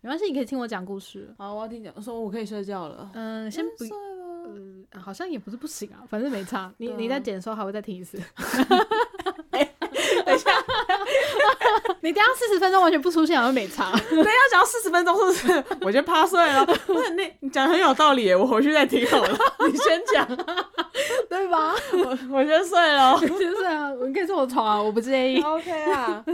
没关系，你可以听我讲故事。好，我要听讲，说我可以睡觉了。嗯，先不睡，了。呃，好像也不是不行啊，反正没差。你啊你在剪的时候还会再听一次。等一下，你等下四十分钟完全不出现，好像没差。等一下讲四十分钟是不是？我先趴睡了。不是你你讲得很有道理，我回去再听好了。你先讲，对吧？我我先睡了。先睡啊，你可以坐我床啊，我不介意。OK 啊，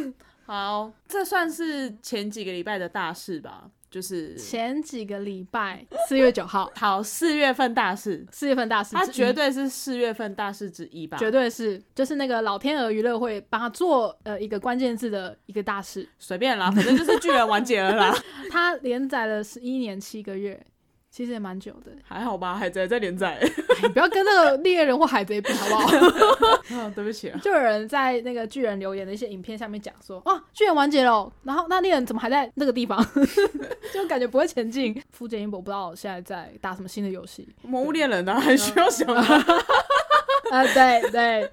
好，这算是前几个礼拜的大事吧，就是前几个礼拜，四月九号，好四月份大事，四月份大事它绝对是四月份大事之一吧？绝对是，就是那个老天鹅娱乐会帮他做呃一个关键字的一个大事，随便啦，反正就是巨人完结了啦，他连载了十一年七个月，其实也蛮久的。还好吧，海贼在连载。哎你不要跟那个猎人或海贼比好不好？啊，对不起啊，就有人在那个巨人留言的一些影片下面讲说，哇，巨人完结了，然后那猎人怎么还在那个地方？就感觉不会前进。富坚义博不知道现在在打什么新的游戏。魔物猎人啊，还需要想吗？啊，对对，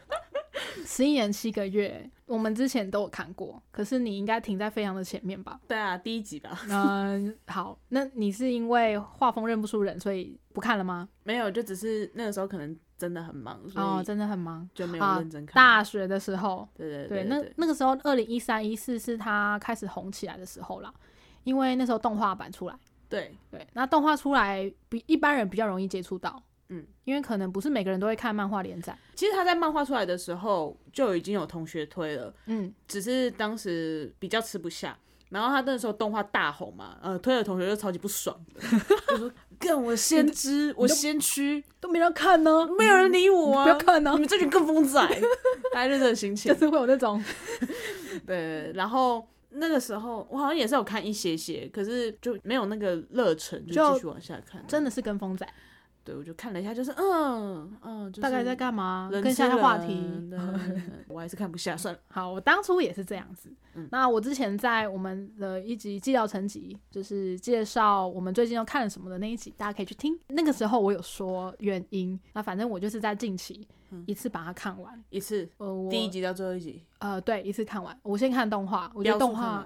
十一年七个月，我们之前都有看过，可是你应该停在非常的前面吧？对啊，第一集吧，嗯，好，那你是因为画风认不出人，所以不看了吗？没有，就只是那个时候可能真的很忙，哦，真的很忙。就没有啊认真看。大学的时候，对对对，对那那个时候二零一三一四是他开始红起来的时候啦，因为那时候动画版出来，对。对，那动画出来比一般人比较容易接触到，嗯，因为可能不是每个人都会看漫画连载，其实他在漫画出来的时候就已经有同学推了，嗯，只是当时比较吃不下。然后他那时候动画大红嘛，呃，推的同学就超级不爽的，就说：“干我先知，我先驱，都没人看呢，没有人理我啊！不要看呢你，们这群跟风仔。”大概就这个心情就。是会有那种，对，然后那个时候我好像也是有看一些些，可是就没有那个热忱，就就继续往下看。真的是跟风仔，对，我就看了一下，就是嗯嗯，就是大概在干嘛？人跟一下吃话题。我还是看不下，算了。好，我当初也是这样子。嗯那我之前在我们的一集《纪要成集》，就是介绍我们最近要看了什么的那一集，大家可以去听。那个时候我有说原因，那反正我就是在近期一次把它看完。一次第一集到最后一集，呃，对，一次看完。我先看动画，我觉得标动画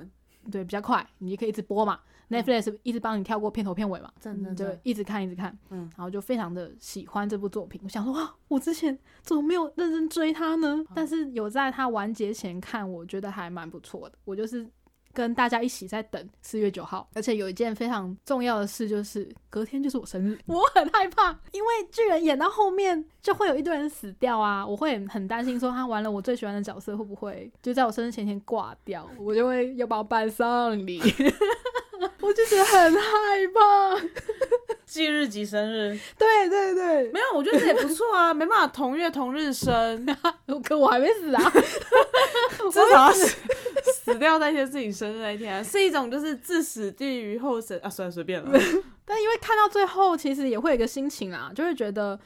对比较快，你可以一直播嘛。Netflix 一直帮你跳过片头片尾嘛，真的就一直看一直看，嗯然后就非常的喜欢这部作品。我想说，哇，我之前怎么没有认真追它呢？但是有在它完结前看，我觉得还蛮不错的。我就是跟大家一起在等四月九号，而且有一件非常重要的事，就是隔天就是我生日，我很害怕，因为巨人演到后面就会有一堆人死掉啊，我会很担心说他完了我最喜欢的角色会不会就在我生日前天挂掉，我就会要把我办丧礼。我就觉得很害怕，忌日及生日，对对对，没有，我觉得这也不错啊，没办法同月同日生，可我还没死啊，至少要死死掉那天是你生日那一天啊，是一种就是置死地于后生啊，算了随便了，但因为看到最后，其实也会有一个心情啊，就会觉得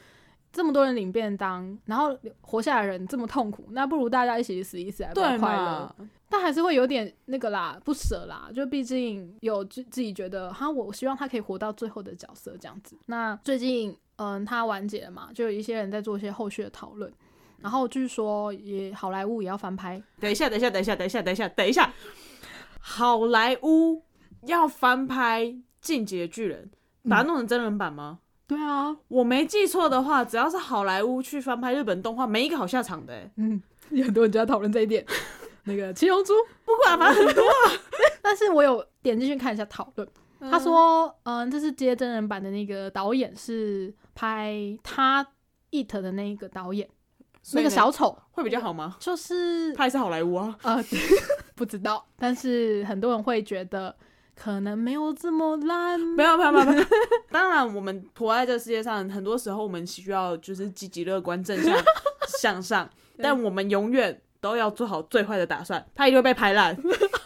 这么多人领便当，然后活下来的人这么痛苦，那不如大家一起死一死，对快乐。？但还是会有点那个啦，不舍啦，就毕竟有自自己觉得哈，我希望他可以活到最后的角色这样子。那最近嗯，他完结了嘛，就有一些人在做一些后续的讨论，然后据说也好莱坞也要翻拍，等一下，等一下，等一下，等一下，等一下，等一下，好莱坞要翻拍《进击的巨人》，把它弄成真人版吗？对啊，我没记错的话，只要是好莱坞去翻拍日本动画，没一个好下场的、欸。嗯，有很多人就在讨论这一点。那个七龙珠，不管，反正很多。啊但是我有点进去看一下讨论，他嗯说，嗯，这是接真人版的那个导演是拍他 It 的那个导演，那个小丑会比较好吗？就是他也是好莱坞啊。呃 不知道，但是很多人会觉得可能没有这么烂，没有，没有，没有，没有。当然，我们活在这世界上，很多时候我们需要就是积极乐观、正向向上，但我们永远都要做好最坏的打算，他一定会被拍烂。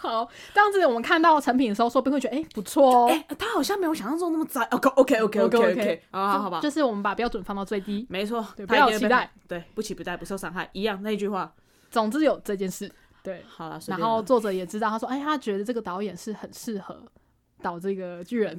好，这样子我们看到成品的时候，说不定会觉得哎、诶不错哦。哎、他好像没有想象中那么糟。OK，OK，OK，OK，OK，、OK，OK 好好好吧，就是我们把标准放到最低，没错，不要有期待对，不期不待，不受伤害，一样那一句话。总之有这件事，对。好了，然后作者也知道，他说：“哎，他觉得这个导演是很适合导这个巨人，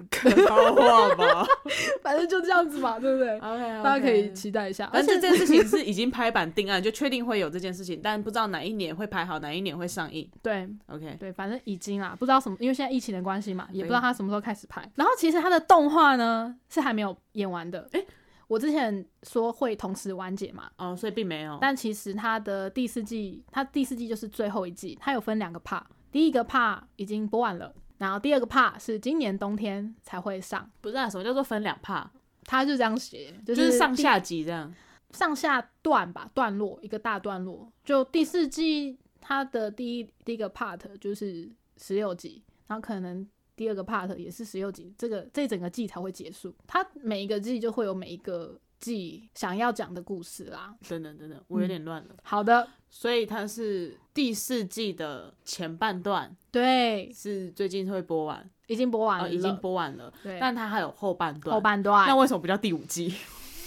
好话吧 反正就这样子嘛，对不对？，OK，大家可以期待一下。而且这件事情 是已经拍板定案，就确定会有这件事情，但不知道哪一年会拍好，哪一年会上映。对 OK，对，反正已经啦，不知道什么，因为现在疫情的关系嘛，也不知道对他什么时候开始拍。然后其实他的动画呢是还没有演完的。诶，我之前说会同时完结嘛，哦，所以并没有。但其实它的第四季，它第四季就是最后一季，它有分两个 part，第一个 part 已经播完了，然后第二个 part 是今年冬天才会上。不是啊，什么叫做分两 part？他就这样写，就就是是上下集这样。上下段吧，段落一个大段落。就第四季它的第一第一个 part 就是十六集，然后可能第二个 part 也是十六集，这个这整个季才会结束。它每一个季就会有每一个季想要讲的故事啦。等等等等，我有点乱了。好的，所以它是第四季的前半段对，是最近会播完，已经播完了，哦，已经播完了，对，但它还有后半段。后半段。那为什么不叫第五季？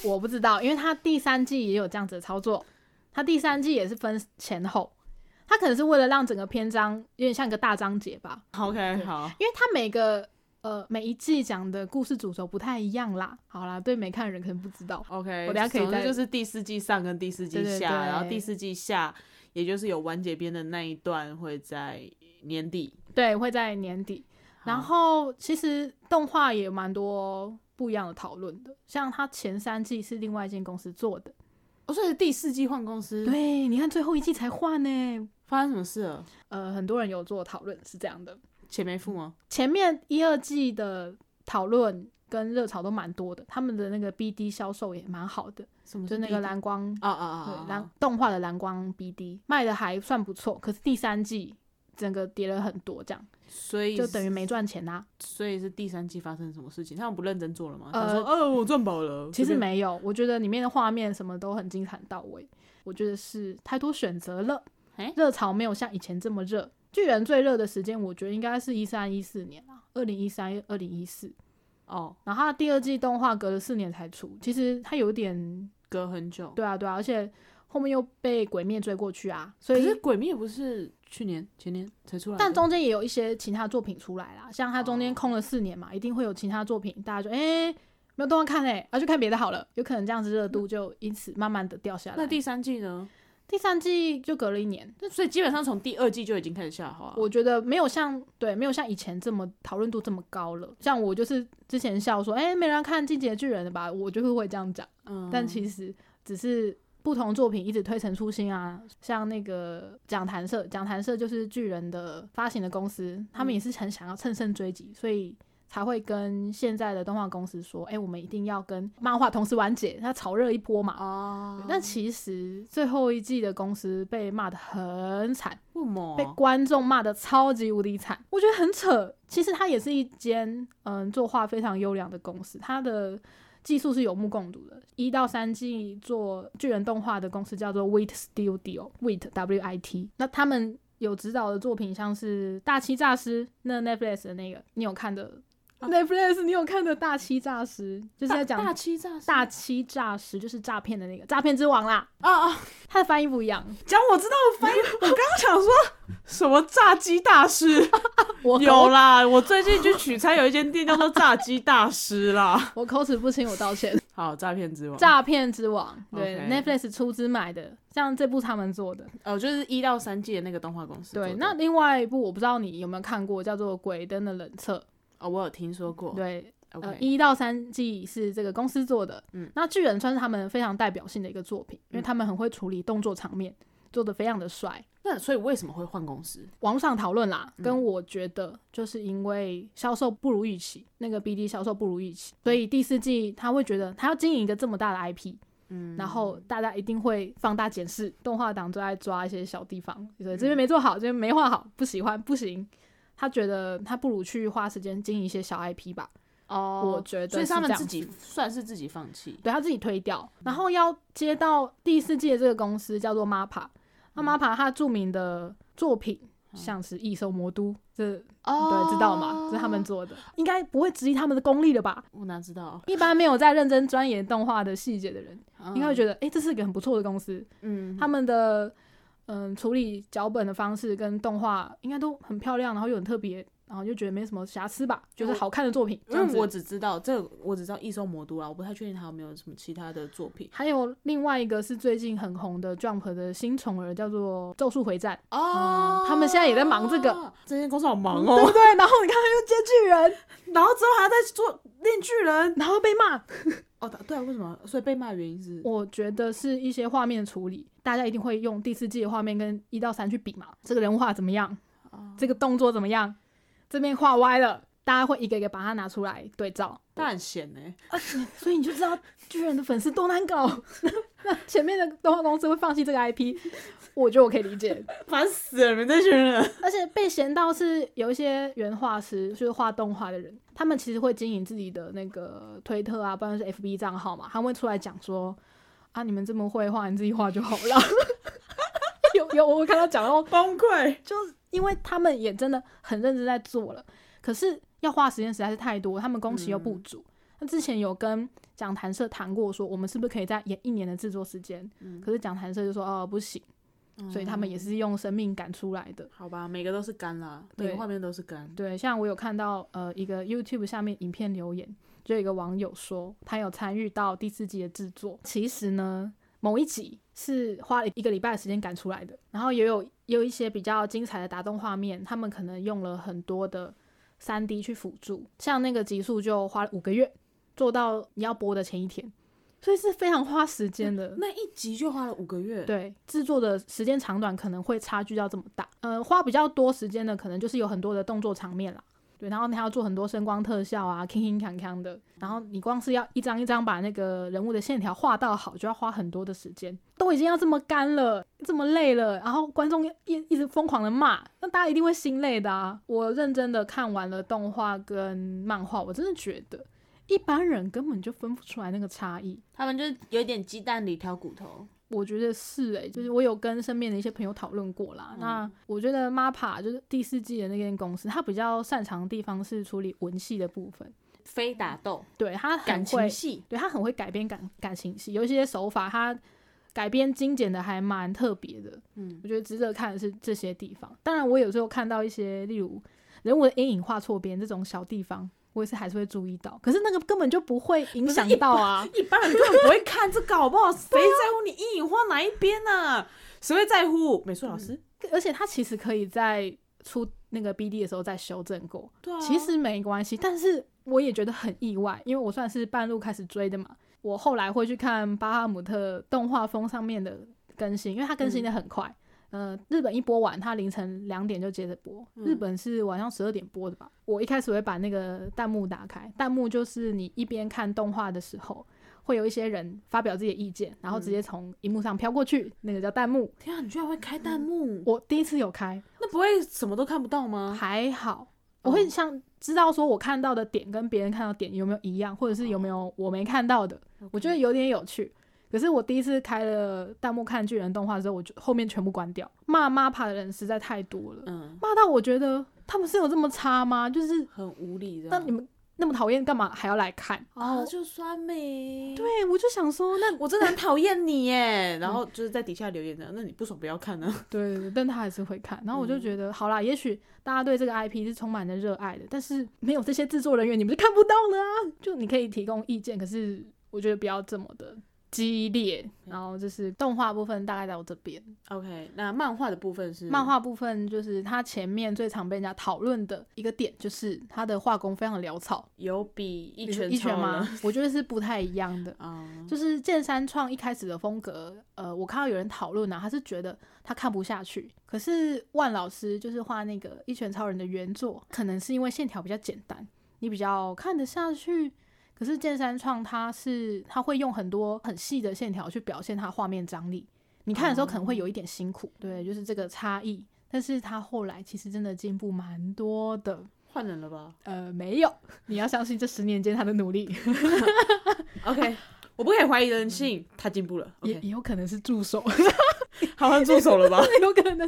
我不知道，因为它第三季也有这样子的操作，它第三季也是分前后，它可能是为了让整个篇章有点像一个大章节吧，OK，好，因为它每个呃每一季讲的故事主轴不太一样啦。好啦，对没看的人可能不知道，OK，我等下可以再就是第四季上跟第四季下，然后第四季下，也就是有完结篇的那一段会在年底。对，会在年底。然后其实动画也蛮多不一样的讨论的，像它前三季是另外一间公司做的，哦，所以第四季换公司，，对，你看最后一季才换呢。发生什么事了？呃，很多人有做讨论是这样的，钱没付吗？前面一二季的讨论跟热潮都蛮多的，他们的那个 BD 销售也蛮好的，什么？就那个蓝光，啊啊啊啊对蓝动画的蓝光 BD 卖的还算不错，可是第三季整个跌了很多，这样所以就等于没赚钱啦、所以是第三季发生什么事情？他们不认真做了吗？呃他说：“哦，我赚饱了。”其实没有，我觉得里面的画面什么都很精彩到位，我觉得是太多选择了诶，热潮没有像以前这么热。巨人最热的时间，我觉得应该是一三一四年啊，二零一三、二零一四。哦，然后它第二季动画隔了四年才出，其实它有点隔很久。对啊对啊，而且后面又被鬼灭追过去啊，所以可是《鬼灭》不是去年、前年才出来？但中间也有一些其他作品出来啦，像它中间哦空了四年嘛，一定会有其他作品，大家就哎、诶没有动画看嘞、啊去看别的好了，有可能这样子热度就因此慢慢的掉下来。那第三季呢？第三季就隔了一年，那所以基本上从第二季就已经开始下滑。我觉得没有像对没有像以前这么讨论度这么高了。像我就是之前笑说，哎、没人看《进击的巨人》的吧，我就是会这样讲。嗯，但其实只是不同作品一直推陈出新啊，像那个讲谈社，讲谈社就是巨人的发行的公司，他们也是很想要乘胜追击，所以才会跟现在的动画公司说，哎、我们一定要跟漫画同时完结，它炒热一波嘛。哦，但其实最后一季的公司被骂的很惨，为什么被观众骂的超级无敌惨，我觉得很扯。其实它也是一间嗯作画非常优良的公司，它的技术是有目共睹的。一到三季做巨人动画的公司叫做 Wit Studio，Wit W I T。那他们有指导的作品像是《大欺诈师》，那 Netflix 的那个你有看的、Netflix 你有看的《大欺诈师》，就是在讲大欺诈大欺诈师，就是诈骗的那个诈骗之王啦。啊啊！它的翻译不一样，讲我知道我翻译，我刚刚想说 什么炸鸡大师 我有啦，我最近去取餐有一间店叫做炸鸡大师啦。我口齿不清，我道歉。好，诈骗之王。诈骗之王，对 Netflix 出资买的，像这部他们做的。哦，就是一到三季的那个动画公司。对，那另外一部我不知道你有没有看过，叫做《鬼灯的冷彻哦，我有听说过》。。对，呃一到三季是这个公司做的。嗯那巨人算是他们非常代表性的一个作品，因为嗯他们很会处理动作场面，做的非常的帅。那所以为什么会换公司？网络上讨论啦，嗯跟我觉得就是因为销售不如预期，那个 BD 销售不如预期，所以第四季他会觉得他要经营一个这么大的 IP，嗯，然后大家一定会放大检视，动画党都在抓一些小地方，对，这边没做好，这边没画好，不喜欢，不行。他觉得他不如去花时间经营一些小 IP 吧，哦，我觉得所以他们自己算是自己放弃。对他自己推掉，然后要接到第四季的这个公司叫做 MAPA，那 MAPA 他著名的作品像是《异兽魔都》，这哦。对知道吗？这是他们做的，应该不会质疑他们的功力了吧？我哪知道？一般没有在认真钻研动画的细节的人，应该会觉得，得，哎、这是一个很不错的公司，嗯，他们的嗯处理脚本的方式跟动画应该都很漂亮，然后又很特别，然后就觉得没什么瑕疵吧，就是好看的作品。因为我只知道这，我只知道《异兽魔都》啦，我不太确定他有没有什么其他的作品还有另外一个是最近很红的 Jump 的新宠儿，叫做《咒术回战》。哦他们现在也在忙这个，这间公司好忙对哦不。对？然后你看他又接巨人，然后之后还要再做炼巨人。然后被骂。哦，对啊，为什么？所以被骂的原因是，我觉得是一些画面处理，大家一定会用第四季的画面跟一到三去比嘛，这个人物画怎么样，哦这个动作怎么样，这边画歪了，大家会一个一个把它拿出来对照。但很闲呢。所以你就知道巨人的粉丝多难搞。那 前面的动画公司会放弃这个 IP，我觉得我可以理解。烦死了，你们这群人。而且被嫌到是有一些原画师，就是画动画的人，他们其实会经营自己的那个推特啊，不然是 FB 账号嘛，他们会出来讲说啊，你们这么会画，你自己画就好了。有有，我看到讲到崩溃。就是因为他们也真的很认真在做了，可是要花时间实在是太多，他们工期又不足。那之前有跟讲谈社谈过，说我们是不是可以再延一年的制作时间？可是讲谈社就说哦不行，所以他们也是用生命赶出来的。好吧，每个都是干啦，每个画面都是干。对，像我有看到呃一个 YouTube 下面影片留言，就有一个网友说他有参与到第四季的制作，其实呢某一集是花了一个礼拜的时间赶出来的，然后也有也有一些比较精彩的打动画面，他们可能用了很多的三 D 去辅助，像那个集数就花了五个月做到你要播的前一天，所以是非常花时间的。那一集就花了五个月。，对，制作的时间长短可能会差距到这么大。呃，花比较多时间的，可能就是有很多的动作场面啦。对，然后你还要做很多声光特效啊，铿铿锵锵的。然后你光是要一张一张把那个人物的线条画到好，就要花很多的时间。都已经要这么干了，这么累了，然后观众一一直疯狂的骂，那大家一定会心累的啊。我认真的看完了动画跟漫画，我真的觉得一般人根本就分不出来那个差异。他们就是有点鸡蛋里挑骨头。我觉得是诶、就是我有跟身边的一些朋友讨论过啦。那我觉得 MAPA 就是第四季的那间公司，它比较擅长的地方是处理文戏的部分，非打斗，对它感，情戏，对它很会改编感感情戏，有一些手法它改编精简的还蛮特别的。嗯，我觉得值得看的是这些地方。当然，我有时候看到一些例如人物的阴影画错边这种小地方。我也是还是会注意到，可是那个根本就不会影响到啊。一般人根本不会看这个，好不好？谁在乎你阴影画哪一边呢、谁会在乎？美术老师？而且他其实可以在出那个 BD 的时候再修正过，对啊，其实没关系。但是我也觉得很意外，因为我算是半路开始追的嘛，我后来会去看巴哈姆特动画风上面的更新，因为它更新的很快。呃，日本一播完，它凌晨两点就接着播。嗯日本是晚上十二点播的吧？我一开始会把那个弹幕打开，弹幕就是你一边看动画的时候，会有一些人发表自己的意见，然后直接从荧幕上飘过去，那个叫弹幕。天啊，你居然会开弹幕？我第一次有开，那不会什么都看不到吗？还好，我会想知道说我看到的点跟别人看到点有没有一样，或者是有没有我没看到的，我觉得有点有趣。可是我第一次开了弹幕看巨人动画的时候，我就后面全部关掉。骂 MAPA 的人实在太多了，嗯，骂到我觉得他们是有这么差吗？就是很无理的。那你们那么讨厌，干嘛还要来看？啊，就酸梅。对我就想说，那我真的很讨厌你耶，然后就是在底下留言的，那你不爽不要看呢。对对对，但他还是会看。然后我就觉得，好啦，也许大家对这个 IP 是充满着热爱的，但是没有这些制作人员，你们就看不到了啊。就你可以提供意见，可是我觉得不要这么的激烈。然后就是动画部分大概在我这边，OK，那漫画的部分是漫画部分就是它前面最常被人家讨论的一个点，就是它的画工非常潦草。有比一拳超一拳吗？我觉得是不太一样的。啊，就是剑三创一开始的风格，呃，我看到有人讨论啊，他是觉得他看不下去。可是万老师就是画那个一拳超人的原作，可能是因为线条比较简单，你比较看得下去。可是剑三创他是他会用很多很细的线条去表现他画面张力，你看的时候可能会有一点辛苦，对，就是这个差异。但是他后来其实真的进步蛮多的，换人了吧呃，没有，你要相信这十年间他的努力？OK，我不可以怀疑人性，他进步了。也也有可能是助手。好像助手了吧？有可能，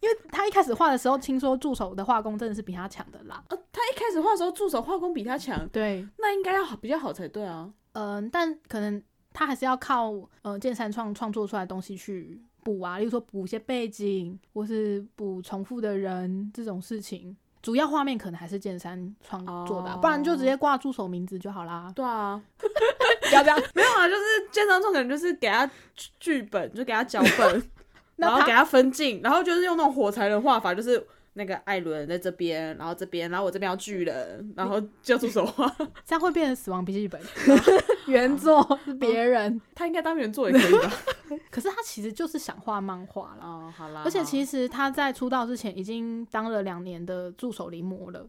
因为他一开始画的时候，听说助手的画工真的是比他强的啦。呃，他一开始画的时候，助手画工比他强，对，那应该要好比较好才对啊。嗯、但可能他还是要靠呃剑三创创作出来的东西去补啊，例如说补一些背景，或是补重复的人这种事情，主要画面可能还是剑山创作的不然就直接挂助手名字就好啦。对啊，不要这样，没有啊，就是剑三创可能就是给他剧剧本，就给他脚本，然后给他分镜，然后就是用那种火柴人画法，就是那个艾伦在这边，然后这边，然后我这边要巨人，然后叫助手画，这样会变成死亡笔记本，原作是别人，他应该当原作也可以吧？可是他其实就是想画漫画啦。哦，好啦，而且其实实他在出道之前已经当了两年的助手临摹了，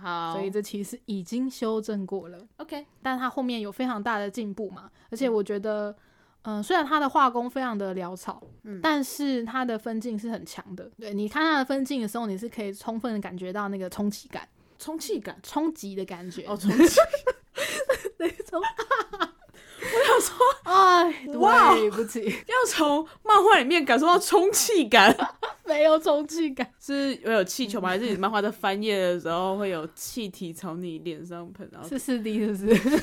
好，所以这其实已经修正过了。OK，但他后面有非常大的进步嘛，而且我觉得，嗯、虽然他的画工非常的潦草，嗯但是他的分镜是很强的。对，你看他的分镜的时候，你是可以充分的感觉到那个充气感、充气感冲击的感觉。哦，充气，那种，我想说，哎，哇对不起，要从漫画里面感受到充气感，没有充气感。是会有气球吗？还是你漫画在翻页的时候会有气体朝你脸上喷，然后是四 D 是不是？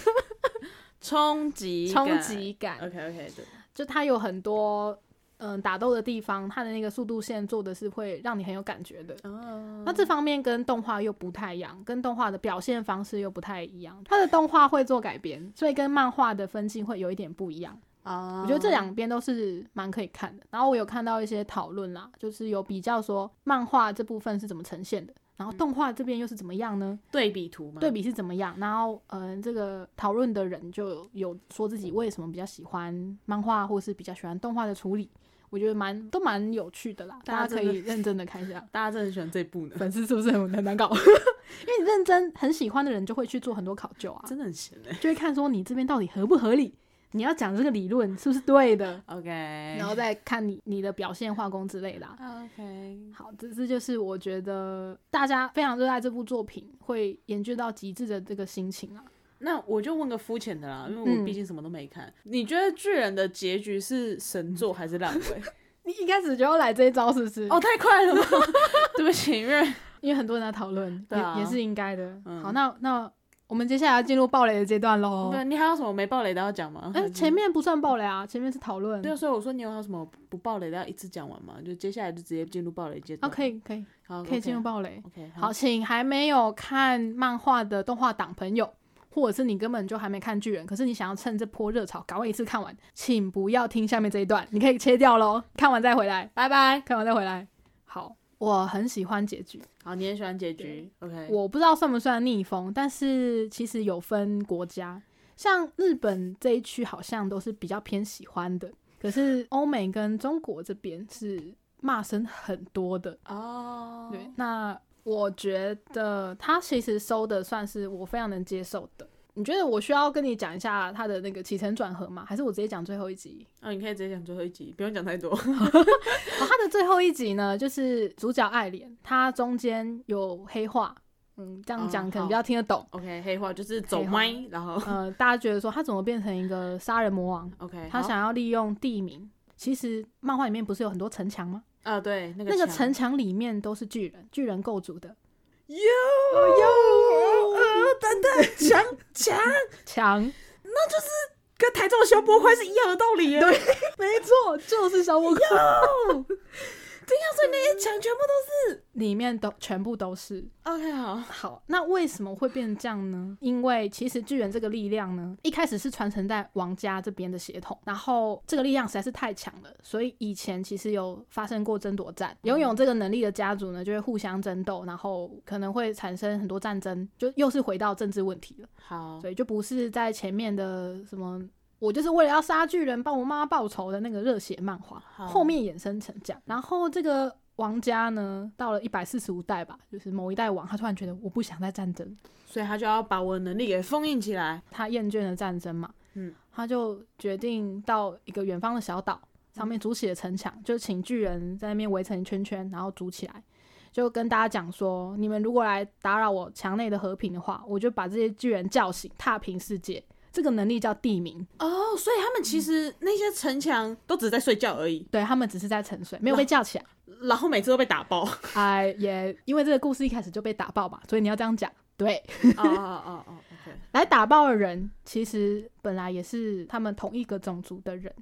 冲击冲击感，OK OK，对，就它有很多嗯打斗的地方，它的那个速度线做的是会让你很有感觉的。哦，那这方面跟动画又不太一样，跟动画的表现方式又不太一样。它的动画会做改编，所以跟漫画的分镜会有一点不一样。啊我觉得这两边都是蛮可以看的。然后我有看到一些讨论啦，就是有比较说漫画这部分是怎么呈现的，然后动画这边又是怎么样呢？对比图嘛，对比是怎么样？然后，嗯、这个讨论的人就有说自己为什么比较喜欢漫画，或是比较喜欢动画的处理。我觉得蛮都蛮有趣的啦，大家可以认真的看一下。大家真的很喜欢这一部呢，粉丝是不是很很难搞？因为你认真很喜欢的人就会去做很多考究啊，真的很闲哎。就会看说你这边到底合不合理，你要讲这个理论是不是对的，OK，然后再看你你的表现、画工之类的啊、OK，好，这这就是我觉得大家非常热爱这部作品，会研究到极致的这个心情啊。那我就问个肤浅的啦，因为我嗯毕竟什么都没看。你觉得巨人的结局是神作还是烂尾？你一开始就要来这一招是不是？哦，太快了吗？对不起，因为因为很多人在讨论，对啊也也是应该的。嗯好，那那我们接下来要进入暴雷的阶段喽。对你还有什么没暴雷的要讲吗？哎、前面不算暴雷啊，前面是讨论。对啊，所以我说你有还有什么不暴雷的要一次讲完吗？就接下来就直接进入暴雷阶段。啊，可，以可以好，可以进入暴雷。OK，好，请还没有看漫画的动画党朋友，或者是你根本就还没看巨人，可是你想要趁这波热潮赶快一次看完，请不要听下面这一段，你可以切掉喽，看完再回来，拜拜，看完再回来。好，我很喜欢结局，好，你也喜欢结局？OK，我不知道算不算逆风，但是其实有分国家，像日本这一区好像都是比较偏喜欢的，可是欧美跟中国这边是骂声很多的。哦，对，那我觉得他其实收的算是我非常能接受的。你觉得我需要跟你讲一下他的那个起承转合吗？还是我直接讲最后一集？哦，你可以直接讲最后一集，不用讲太多。哦，他的最后一集呢，就是主角爱莲，他中间有黑化，嗯，这样讲哦可能比较听得懂。OK，黑化就是走麦，然后呃，大家觉得说他怎么变成一个杀人魔王？OK，他想要利用地名。其实漫画里面不是有很多城墙吗？啊，对，那个那个城墙里面都是巨人，巨人构筑的有有呃，等等，墙墙墙。跟台中的消波块是一样的道理耶。对，没错，就是小魔怪。这样所以那些墙全部都是里面都全部都是。是 OK 好，好，那为什么会变成这样呢？因为其实巨人这个力量呢，一开始是传承在王家这边的血统，然后这个力量实在是太强了，所以以前其实有发生过争夺战，拥有这个能力的家族呢，就会互相争斗，然后可能会产生很多战争，就又是回到政治问题了。好，所以就不是在前面的什么。我就是为了要杀巨人，帮我妈报仇的那个热血漫画，后面衍生成这样。然后这个王家呢，到了一百四十五代吧，就是某一代王，他突然觉得我不想再战争，所以他就要把我的能力给封印起来。他厌倦了战争嘛，嗯，他就决定到一个远方的小岛上面筑起了城墙，就请巨人在那边围成一圈圈，然后筑起来，就跟大家讲说，你们如果来打扰我墙内的和平的话，我就把这些巨人叫醒，踏平世界。这个能力叫地名，哦，所以他们其实那些城墙都只是在睡觉而已，对他们只是在沉睡，没有被叫起来。然后每次都被打爆。哎，也因为这个故事一开始就被打爆嘛，所以你要这样讲。对，哦哦哦哦，OK，来打爆的人其实本来也是他们同一个种族的人，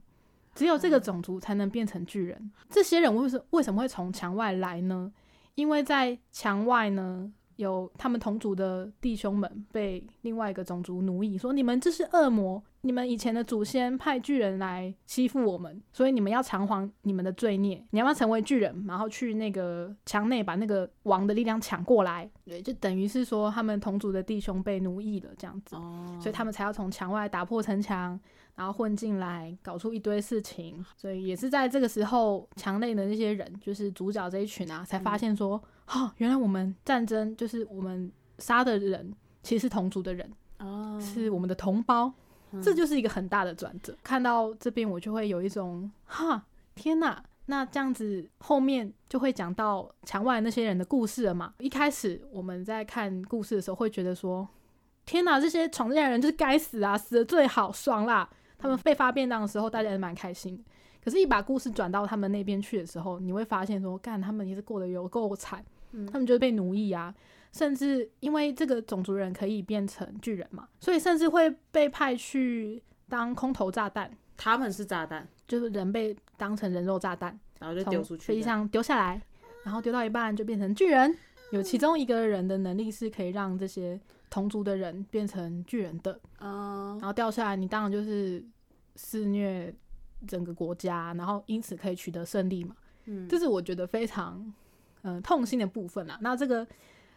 只有这个种族才能变成巨人。这些人为什为什么会从墙外来呢？因为在墙外呢，有他们同族的弟兄们被另外一个种族奴役，说你们这是恶魔，你们以前的祖先派巨人来欺负我们，所以你们要偿还你们的罪孽，你要不要成为巨人，然后去那个墙内把那个王的力量抢过来？对，就等于是说他们同族的弟兄被奴役了这样子，所以他们才要从墙外打破城墙，然后混进来，搞出一堆事情。所以也是在这个时候，墙内的那些人，就是主角这一群啊，才发现说，哦，原来我们战争就是我们杀的人其实是同族的人，哦，是我们的同胞，嗯这就是一个很大的转折。看到这边，我就会有一种哈，天哪！那这样子后面就会讲到墙外那些人的故事了嘛？一开始我们在看故事的时候，会觉得说，天哪，这些闯进来的人就是该死啊，死的最好，爽啦！他们被发便当的时候，大家也蛮开心的。可是，一把故事转到他们那边去的时候，你会发现说，干，他们也是过得有够惨，嗯。他们就是被奴役啊，甚至因为这个种族人可以变成巨人嘛，所以甚至会被派去当空投炸弹，他们是炸弹，就是人被当成人肉炸弹，然后就丢出去，飞机上丢下来，然后丢到一半就变成巨人。有其中一个人的能力是可以让这些同族的人变成巨人的，嗯然后掉下来，你当然就是肆虐整个国家，然后因此可以取得胜利嘛。嗯，这是我觉得非常嗯、呃痛心的部分啊。那这个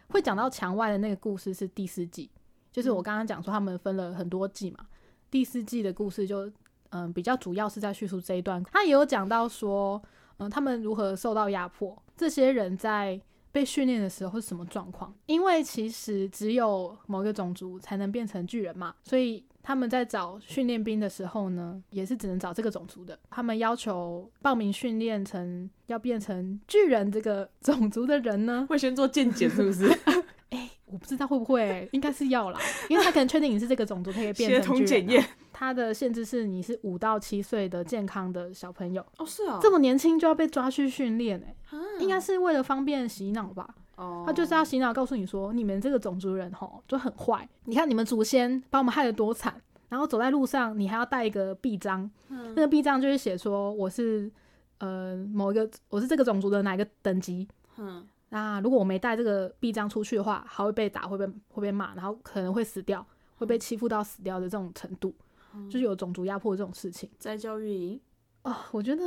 会讲到墙外的那个故事是第四季，就是我刚刚讲说他们分了很多季嘛，第四季的故事就嗯、比较主要是在叙述这一段，他也有讲到说嗯、他们如何受到压迫，这些人在。被训练的时候是什么状况？因为其实只有某一个种族才能变成巨人嘛，所以他们在找训练兵的时候呢，也是只能找这个种族的。他们要求报名训练成要变成巨人这个种族的人呢，会先做健检是不是？哎我不知道会不会，应该是要啦，因为他可能确定你是这个种族，可以变成巨人检验，他的限制是你是五到七岁的健康的小朋友，哦是哦，这么年轻就要被抓去训练，哎，啊应该是为了方便洗脑吧。哦，他就是要洗脑，告诉你说，你们这个种族人吼就很坏。你看你们祖先把我们害得多惨，然后走在路上，你还要带一个臂章，嗯那个臂章就是写说我是呃某一个我是这个种族的哪一个等级。嗯那如果我没带这个臂章出去的话，还会被打，会被会被骂，然后可能会死掉，会被欺负到死掉的这种程度，就是有种族压迫这种事情。在教育营，哦，我觉得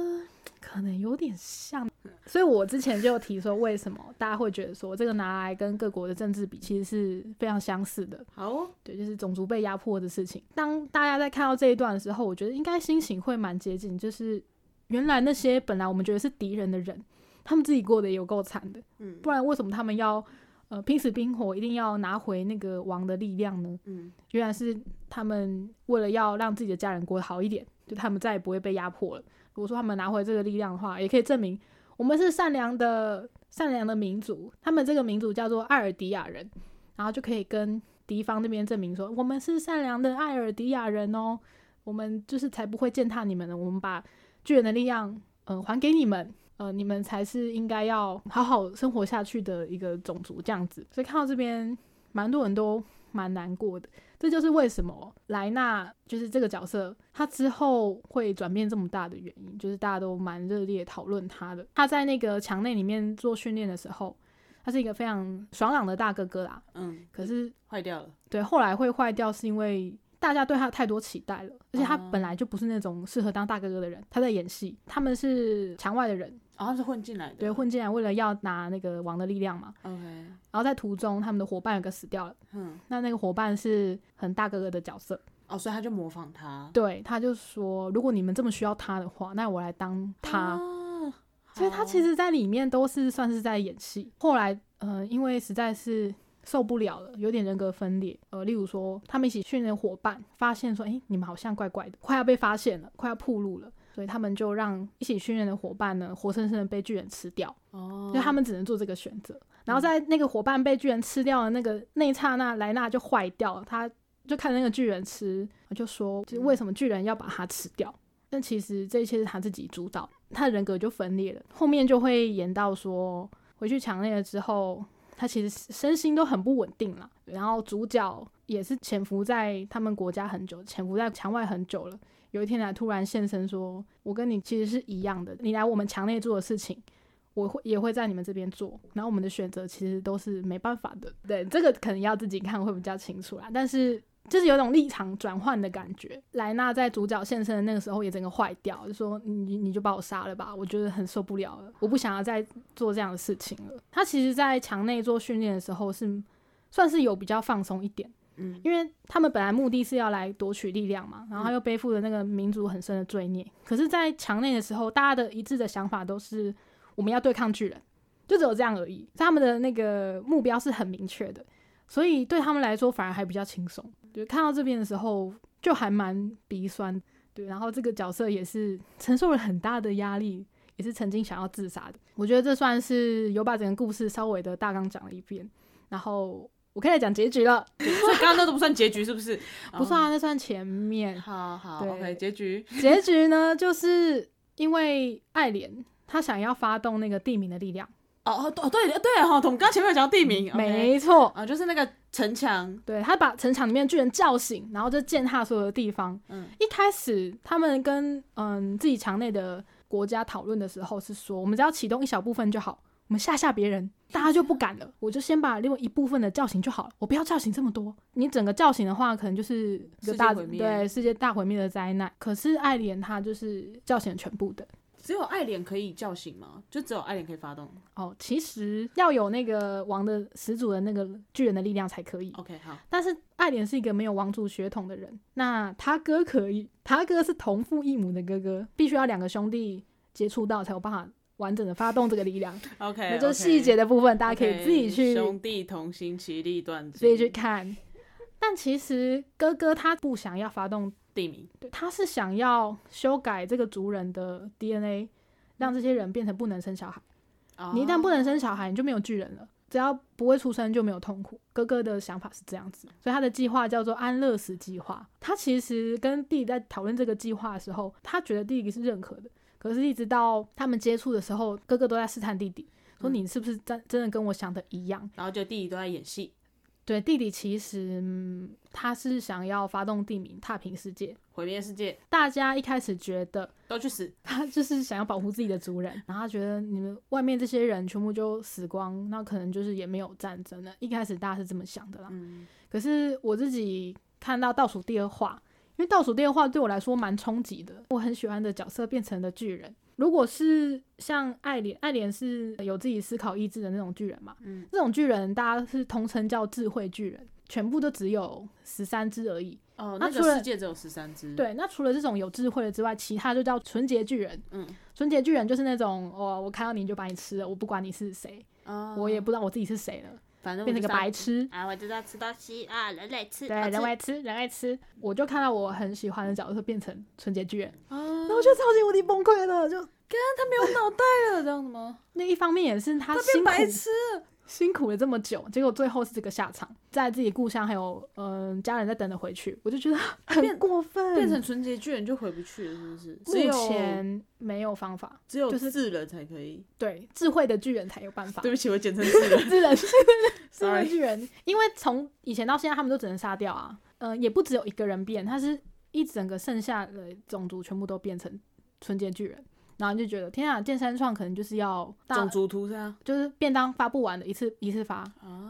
可能有点像，所以我之前就提说，为什么大家会觉得说这个拿来跟各国的政治比，其实是非常相似的。好哦，对，就是种族被压迫的事情。当大家在看到这一段的时候，我觉得应该心情会蛮接近，就是原来那些本来我们觉得是敌人的人，他们自己过得也有够惨的，嗯不然为什么他们要呃拼死拼活，一定要拿回那个王的力量呢？嗯原来是他们为了要让自己的家人过得好一点，就他们再也不会被压迫了。如果说他们拿回这个力量的话，也可以证明我们是善良的善良的民族。他们这个民族叫做艾尔迪亚人，然后就可以跟敌方那边证明说，我们是善良的艾尔迪亚人哦，我们就是才不会践踏你们的，我们把巨人的力量，嗯、还给你们。呃，你们才是应该要好好生活下去的一个种族，这样子。所以看到这边，蛮多人都蛮难过的。这就是为什么莱纳就是这个角色，他之后会转变这么大的原因，就是大家都蛮热烈讨论他的。他在那个墙内里面做训练的时候，他是一个非常爽朗的大哥哥啦。嗯，可是坏掉了，对后来会坏掉，是因为大家对他太多期待了，而且他哦本来就不是那种适合当大哥哥的人。他在演戏，他们是墙外的人，哦，后是混进来的，对，混进来为了要拿那个王的力量嘛。，OK，然后在途中，他们的伙伴有个死掉了，嗯，那那个伙伴是很大哥哥的角色。哦，所以他就模仿他，对，他就说，如果你们这么需要他的话，那我来当他。啊所以他其实，在里面都是算是在演戏。后来，呃，因为实在是受不了了，有点人格分裂。呃，例如说，他们一起训练的伙伴发现说，诶，你们好像怪怪的，快要被发现了，快要暴露了。所以他们就让一起训练的伙伴呢，活生生的被巨人吃掉。哦，就他们只能做这个选择。然后在那个伙伴被巨人吃掉的那个那一刹那，莱纳就坏掉了，他就看那个巨人吃，就说，就为什么巨人要把他吃掉？但其实这一切是他自己主导，他的人格就分裂了。后面就会演到说，回去强烈了之后，他其实身心都很不稳定了。然后主角也是潜伏在他们国家很久，潜伏在墙外很久了。有一天来突然现身说：“我跟你其实是一样的，你来我们墙内做的事情，我会也会在你们这边做，然后我们的选择其实都是没办法的。对，这个可能要自己看会比较清楚啦。但是就是有种立场转换的感觉。莱纳在主角现身的那个时候也整个坏掉，就说你你就把我杀了吧，我觉得很受不了了，我不想要再做这样的事情了。他其实，在墙内做训练的时候是算是有比较放松一点。嗯，因为他们本来目的是要来夺取力量嘛，然后他又背负了那个民族很深的罪孽。可是，在墙内的时候，大家的一致的想法都是我们要对抗巨人，就只有这样而已。他们的那个目标是很明确的，所以对他们来说反而还比较轻松。就看到这边的时候，就还蛮鼻酸。对，然后这个角色也是承受了很大的压力，也是曾经想要自杀的。我觉得这算是有把整个故事稍微的大纲讲了一遍，然后。我可以来讲结局了，所以刚刚那都不算结局，是不是？不算啊，那算前面。好好，OK，结局。结局呢，就是因为爱莲她想要发动那个地名的力量。哦哦哦，对对哈，我们刚前面有讲到地名，没错啊，就是那个城墙。对他把城墙里面巨人叫醒，然后就践踏所有的地方。嗯，一开始他们跟嗯自己墙内的国家讨论的时候是说，我们只要启动一小部分就好。我们吓吓别人，大家就不敢了。我就先把另外一部分的叫醒就好了，我不要叫醒这么多。你整个叫醒的话，可能就是一个大对世界大毁灭的灾难。可是爱莲他就是叫醒全部的，只有爱莲可以叫醒吗？就只有爱莲可以发动？哦，其实要有那个王的始祖的那个巨人的力量才可以。OK，好。但是爱莲是一个没有王族血统的人，那他哥可以，他哥是同父异母的哥哥，必须要两个兄弟接触到才有办法。完整的发动这个力量，OK，那就细节的部分，大家可以自己去兄弟同心，其利断金，自己去看。但其实哥哥他不想要发动地名，对，他是想要修改这个族人的 DNA，让这些人变成不能生小孩。你一旦不能生小孩，你就没有巨人了。只要不会出生，就没有痛苦。哥哥的想法是这样子，所以他的计划叫做安乐死计划。他其实跟弟弟在讨论这个计划的时候，他觉得弟弟是认可的。可是，一直到他们接触的时候，哥哥都在试探弟弟，说你是不是真真的跟我想的一样？然后就弟弟都在演戏。对，弟弟其实他是想要发动地名，踏平世界，毁灭世界。大家一开始觉得都去死，他就是想要保护自己的族人，然后他觉得你们外面这些人全部就死光，那可能就是也没有战争了。一开始大家是这么想的啦。嗯。可是我自己看到倒数第二话。因为倒数第二话对我来说蛮冲击的，我很喜欢的角色变成了巨人。如果是像爱莲，爱莲是有自己思考意志的那种巨人嘛？嗯，这种巨人大家是通称叫智慧巨人，全部都只有十三只而已。哦，那个世界只有十三只。对，那除了这种有智慧的之外，其他就叫纯洁巨人。嗯，纯洁巨人就是那种，哦，我看到你就把你吃了，我不管你是谁，我也不知道我自己是谁了。反正变成个白痴啊！我知道吃东西啊，人类吃，对，人爱吃，人爱吃。我就看到我很喜欢的角色变成纯洁巨人，然后我就超级无敌崩溃了，就，跟他没有脑袋了，这样子吗？那一方面也是他变白痴。辛苦了这么久，结果最后是这个下场，在自己故乡还有嗯家人在等着回去，我就觉得很过分，变成纯洁巨人就回不去了，是不是？目前没有方法，只有就是智人才可以，对，智慧的巨人才有办法。对不起，我简称智人，智人，智慧巨人，因为从以前到现在，他们都只能杀掉啊，嗯，也不只有一个人变，他是一整个剩下的种族全部都变成纯洁巨人。然后就觉得天啊，剑三创可能就是要种族屠杀，就是便当发不完的，一次一次发，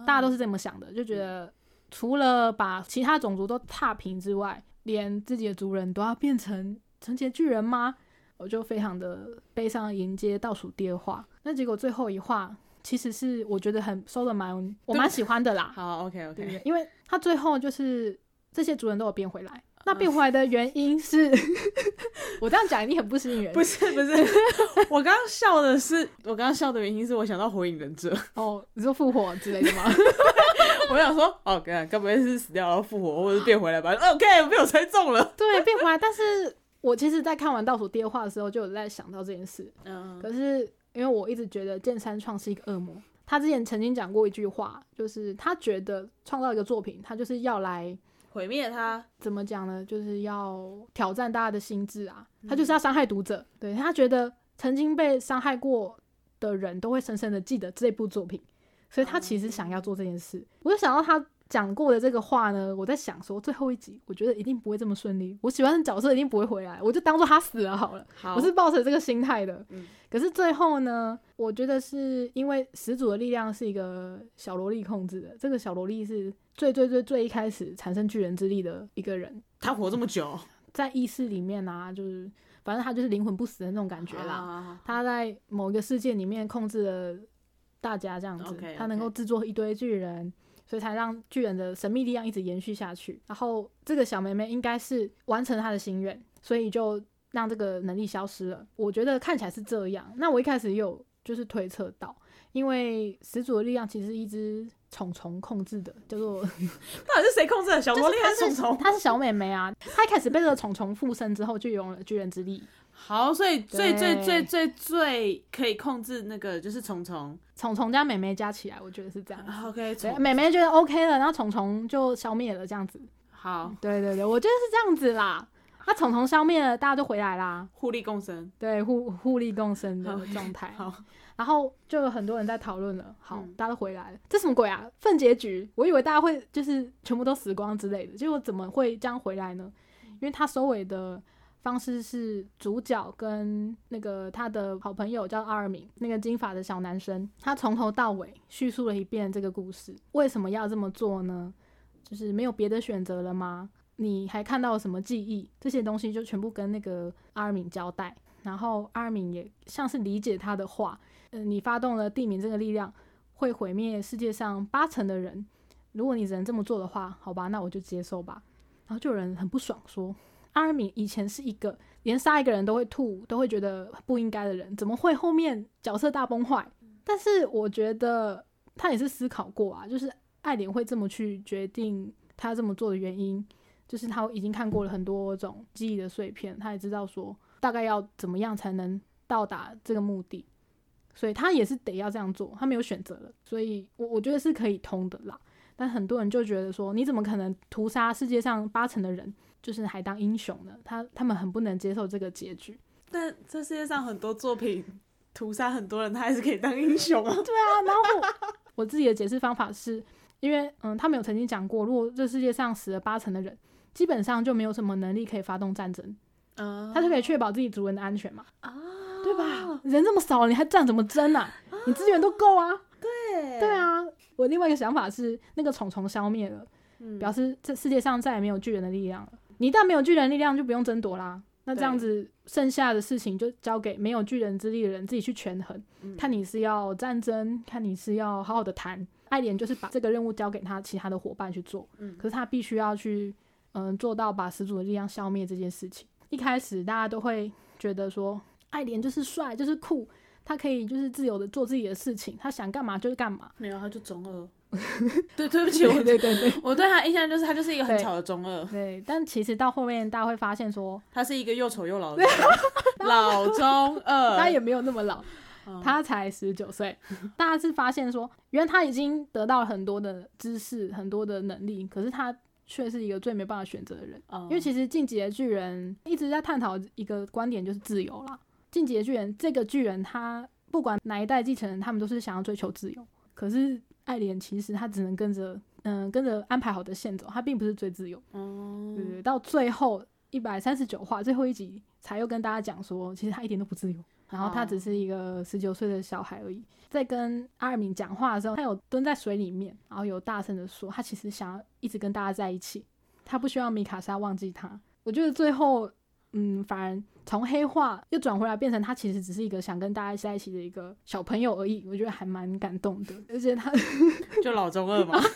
大家都是这么想的，就觉得除了把其他种族都踏平之外，连自己的族人都要变成纯洁巨人吗？我就非常的悲伤迎接倒数第二话。那结果最后一话其实是我觉得很收的蛮我蛮喜欢的啦。好，OK OK，因为他最后就是这些族人都有变回来。那变回来的原因是，我这样讲你很不吸引人。不是不是，我刚刚笑的是，我刚刚笑的原因是我想到火影忍者。哦，你说复活之类的吗？我想说，哦，该该不会是死掉然后复活，或者是变回来吧？OK，被我猜中了。对，变回来。但是我其实，在看完倒数第二话的时候，就有在想到这件事。嗯。可是，因为我一直觉得剑三创是一个恶魔。他之前曾经讲过一句话，就是他觉得创造一个作品，他就是要来。毁灭他怎么讲呢？就是要挑战大家的心智啊！他就是要伤害读者，对他觉得曾经被伤害过的人都会深深的记得这部作品，所以他其实想要做这件事。我就想到他讲过的这个话呢，我在想说最后一集，我觉得一定不会这么顺利，我喜欢的角色一定不会回来，我就当做他死了好了。好，我是抱着这个心态的。嗯可是最后呢，我觉得是因为始祖的力量是一个小萝莉控制的，这个小萝莉是最最最最一开始产生巨人之力的一个人，他活这么久，在意识里面啊，就是反正他就是灵魂不死的那种感觉啦。啦。他在某一个世界里面控制了大家这样子他能够制作一堆巨人，所以才让巨人的神秘力量一直延续下去。然后这个小妹妹应该是完成她的心愿，所以就让这个能力消失了。我觉得看起来是这样。那我一开始也有就是推测到，因为始祖的力量其实是一只虫虫控制的，叫做 到底是谁控制的？小萝莉还是虫虫？她是小妹妹啊。她一开始被这个虫虫附身之后，就有了巨人之力。好，所以最最最最最可以控制那个就是虫虫。虫虫加美美加起来，我觉得是这样。OK，对，虫妹妹觉得 OK 了，然后虫虫就消灭了，这样子。好，对对对，我觉得是这样子啦。那虫虫消灭了，大家就回来啦，互利共生。对，互互利共生的状态。好，然后就有很多人在讨论了，好，嗯大家都回来了，这什么鬼啊？粪结局，我以为大家会就是全部都死光之类的，结果怎么会这样回来呢？因为他收尾的方式是主角跟那个他的好朋友叫阿尔敏，那个金发的小男生，他从头到尾叙述了一遍这个故事，为什么要这么做呢？就是没有别的选择了吗？你还看到什么记忆？这些东西就全部跟那个阿尔敏交代，然后阿尔敏也像是理解他的话，嗯、你发动了地名这个力量，会毁灭世界上八成的人。如果你只能这么做的话，好吧，那我就接受吧。然后就有人很不爽说，阿尔敏以前是一个连杀一个人都会吐、都会觉得不应该的人，怎么会后面角色大崩坏？但是我觉得他也是思考过啊，就是爱莲会这么去决定他这么做的原因，就是他已经看过了很多种记忆的碎片，他也知道说大概要怎么样才能到达这个目的，所以他也是得要这样做，他没有选择了，所以我我觉得是可以通的啦。但很多人就觉得说，你怎么可能屠杀世界上八成的人，就是还当英雄呢？他他们很不能接受这个结局。但这世界上很多作品屠杀很多人，他还是可以当英雄啊。对啊，然后我自己的解释方法是，因为嗯，他们有曾经讲过，如果这世界上死了八成的人，基本上就没有什么能力可以发动战争，嗯他就可以确保自己族人的安全嘛，啊，对吧？人这么少，你还战怎么争啊？你资源都够啊。对对，啊，我另外一个想法是，那个虫虫消灭了，嗯表示这世界上再也没有巨人的力量了。你一旦没有巨人力量，就不用争夺啦。那这样子，剩下的事情就交给没有巨人之力的人自己去权衡，嗯看你是要战争，看你是要好好的谈。爱莲就是把这个任务交给他其他的伙伴去做，嗯可是他必须要去，嗯，做到把始祖的力量消灭这件事情。一开始大家都会觉得说，爱莲就是帅，就是酷，他可以就是自由的做自己的事情，他想干嘛就是干嘛。没有，他就中二。对，对不起，我对对对我对他印象就是他就是一个很对吵的中二，对，但其实到后面大家会发现说，他是一个又丑又老的 老中二。他也没有那么老，嗯他才十九岁。大家是发现说，原来他已经得到了很多的知识、很多的能力，可是他却是一个最没办法选择的人。嗯因为其实《进击的巨人》一直在探讨一个观点，就是自由啦。《进击的巨人》这个巨人，他不管哪一代继承人，他们都是想要追求自由。可是爱莲其实他只能跟着，嗯、跟着安排好的线走，他并不是最自由。哦对对，到最后一百三十九话最后一集才又跟大家讲说，其实他一点都不自由，然后他只是一个十九岁的小孩而已。在跟阿尔敏讲话的时候，他有蹲在水里面，然后有大声的说，他其实想要一直跟大家在一起，他不希望米卡莎忘记他。我觉得最后，嗯，反而从黑化又转回来，变成他其实只是一个想跟大家在一起的一个小朋友而已。我觉得还蛮感动的，而且他 就老中二嘛。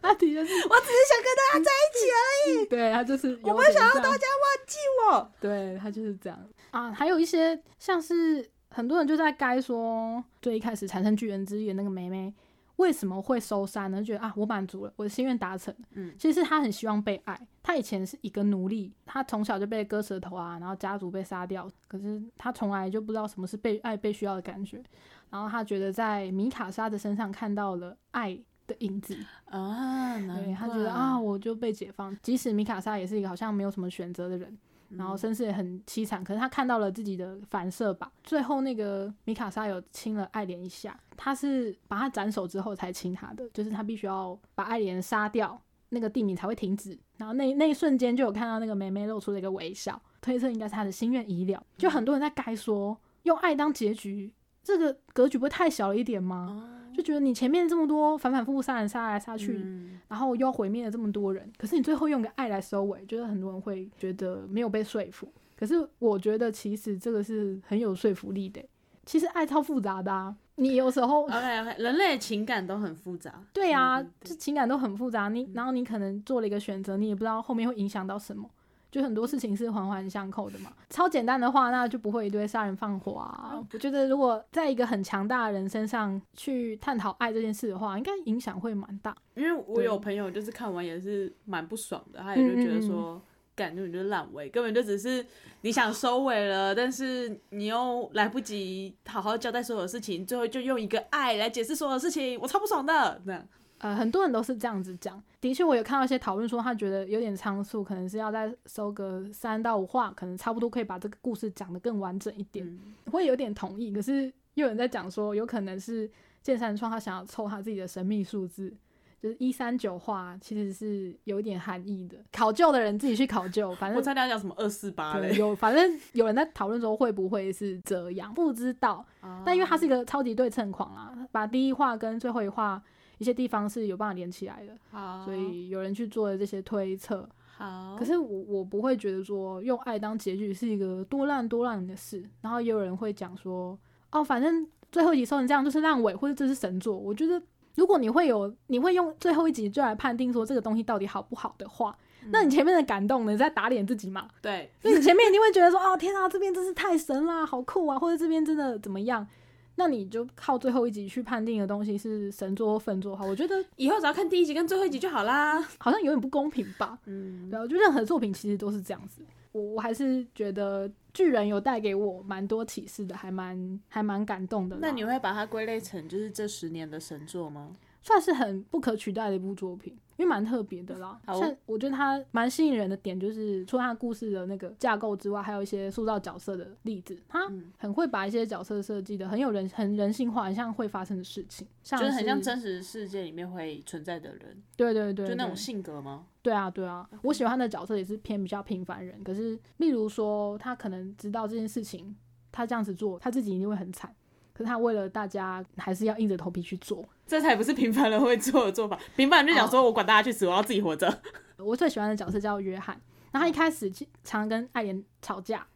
他的确是，我只是想跟大家在一起而已。对他就是我不想要大家忘记我。对他就是这样啊。还有一些像是很多人就在该说，最一开始产生巨人之力的那个梅梅为什么会收山呢？觉得啊，我满足了，我的心愿达成了。嗯，其实他很希望被爱。他以前是一个奴隶，他从小就被割舌头啊，然后家族被杀掉，可是他从来就不知道什么是被爱、被需要的感觉。然后他觉得在米卡莎的身上看到了爱的影子，啊，对他觉得啊，我就被解放。即使米卡莎也是一个好像没有什么选择的人，然后身世也很凄惨，可是他看到了自己的反射吧。最后那个米卡莎有亲了爱莲一下，他是把他斩首之后才亲他的，就是他必须要把爱莲杀掉，那个地名才会停止。然后那那一瞬间就有看到那个梅梅露出了一个微笑，推测应该是他的心愿已了。就很多人在该说用爱当结局，这个格局不会太小了一点吗？就觉得你前面这么多反反复复杀人杀来杀去，然后又毁灭了这么多人，可是你最后用个爱来收尾，觉得很多人会觉得没有被说服。可是我觉得其实这个是很有说服力的。其实爱超复杂的啊，你有时候 OK OK，人类情感都很复杂。对啊，这情感都很复杂。你然后你可能做了一个选择，你也不知道后面会影响到什么。就很多事情是环环相扣的嘛。超简单的话，那就不会一堆杀人放火啊。我觉得如果在一个很强大的人身上去探讨爱这件事的话，应该影响会蛮大。因为我有朋友就是看完也是蛮不爽的，他也就觉得说，感觉你就是烂尾，根本就只是你想收尾了，但是你又来不及好好交代所有事情，最后就用一个爱来解释所有事情，我超不爽的这样。呃，很多人都是这样子讲。的确，我有看到一些讨论说，他觉得有点仓促，可能是要再收个三到五话，可能差不多可以把这个故事讲得更完整一点。会有点同意，可是又有人在讲说，有可能是剑山创他想要凑他自己的神秘数字，就是一三九话，其实是有一点含义的。考究的人自己去考究，反正我猜他讲什么二四八嘞，有反正有人在讨论说会不会是这样，不知道。但因为他是一个超级对称狂啊，把第一话跟最后一话。一些地方是有办法连起来的，好，所以有人去做了这些推测。好，可是我我不会觉得说用爱当结局是一个多烂多烂的事。然后也有人会讲说，哦，反正最后一集收成这样就是烂尾，或者这是神作。我觉得如果你会有，你会用最后一集就来判定说这个东西到底好不好的话，那你前面的感动呢，在打脸自己嘛？对，所以你前面一定会觉得说，哦天啊，这边真是太神啦，好酷啊，或者这边真的怎么样？那你就靠最后一集去判定的东西是神作或分作哈，我觉得以后只要看第一集跟最后一集就好啦，好像有点不公平吧？嗯，然后就任何作品其实都是这样子。我我还是觉得巨人有带给我蛮多启示的，还蛮还蛮感动的。那你会把它归类成就是这十年的神作吗？算是很不可取代的一部作品。因为蛮特别的啦，像我觉得它蛮吸引人的点，就是除了它故事的那个架构之外，还有一些塑造角色的例子。他很会把一些角色设计的很有人很人性化，很像会发生的事情，就是很像真实世界里面会存在的人。对对对，就那种性格吗？对啊对啊，我喜欢的角色也是偏比较平凡人。可是，例如说他可能知道这件事情，他这样子做，他自己一定会很惨。可是他为了大家，还是要硬着头皮去做，这才不是平凡人会做的做法。平凡人就想说，我管大家去死，我要自己活着。我最喜欢的角色叫约翰，那他一开始常跟爱莲吵架，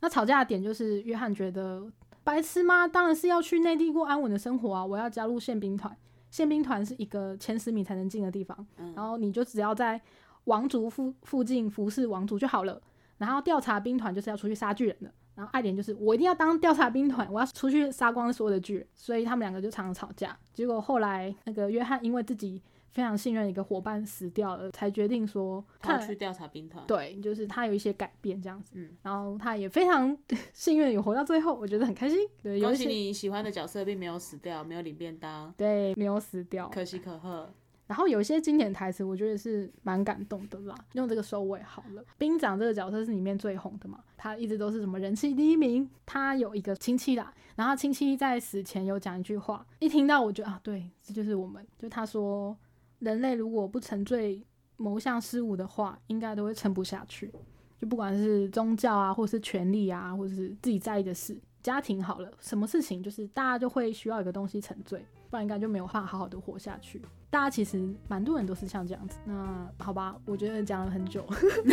那吵架的点就是约翰觉得白痴吗？当然是要去内地过安稳的生活啊！我要加入宪兵团，宪兵团是一个前十米才能进的地方，然后你就只要在王族附附近服侍王族就好了，然后调查兵团就是要出去杀巨人的。然后爱莲就是我一定要当调查兵团，我要出去杀光所有的巨人，所以他们两个就常常吵架。结果后来那个约翰因为自己非常信任一个伙伴死掉了，才决定说他去调查兵团。对，就是他有一些改变这样子。嗯，然后他也非常 幸运有活到最后，我觉得很开心。对，恭喜你喜欢的角色并没有死掉，没有领便当。对，没有死掉，可喜可贺。然后有一些经典台词，我觉得是蛮感动的啦。用这个收尾好了。兵长这个角色是里面最红的嘛，他一直都是什么人气第一名。他有一个亲戚啦，然后亲戚在死前有讲一句话，一听到我觉得啊，对，这就是我们。就他说，人类如果不沉醉某项事物的话，应该都会撑不下去。就不管是宗教啊，或是权力啊，或者是自己在意的事。家庭好了，什么事情就是大家就会需要一个东西沉醉，不然应该就没有办法好好的活下去。大家其实蛮多人都是像这样子。那好吧，我觉得讲了很久，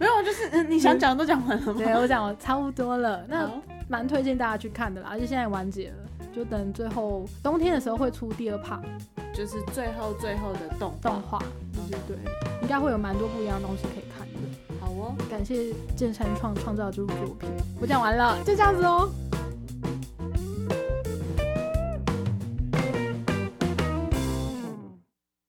没有，就是你想讲都讲完了吗。对我讲完差不多了，那蛮推荐大家去看的啦，而且现在完结了，就等最后冬天的时候会出第二 part，就是最后最后的动动画，对对，应该会有蛮多不一样的东西可以看的。好哦，感谢剑山创创造这部作品。我讲完了，就这样子哦。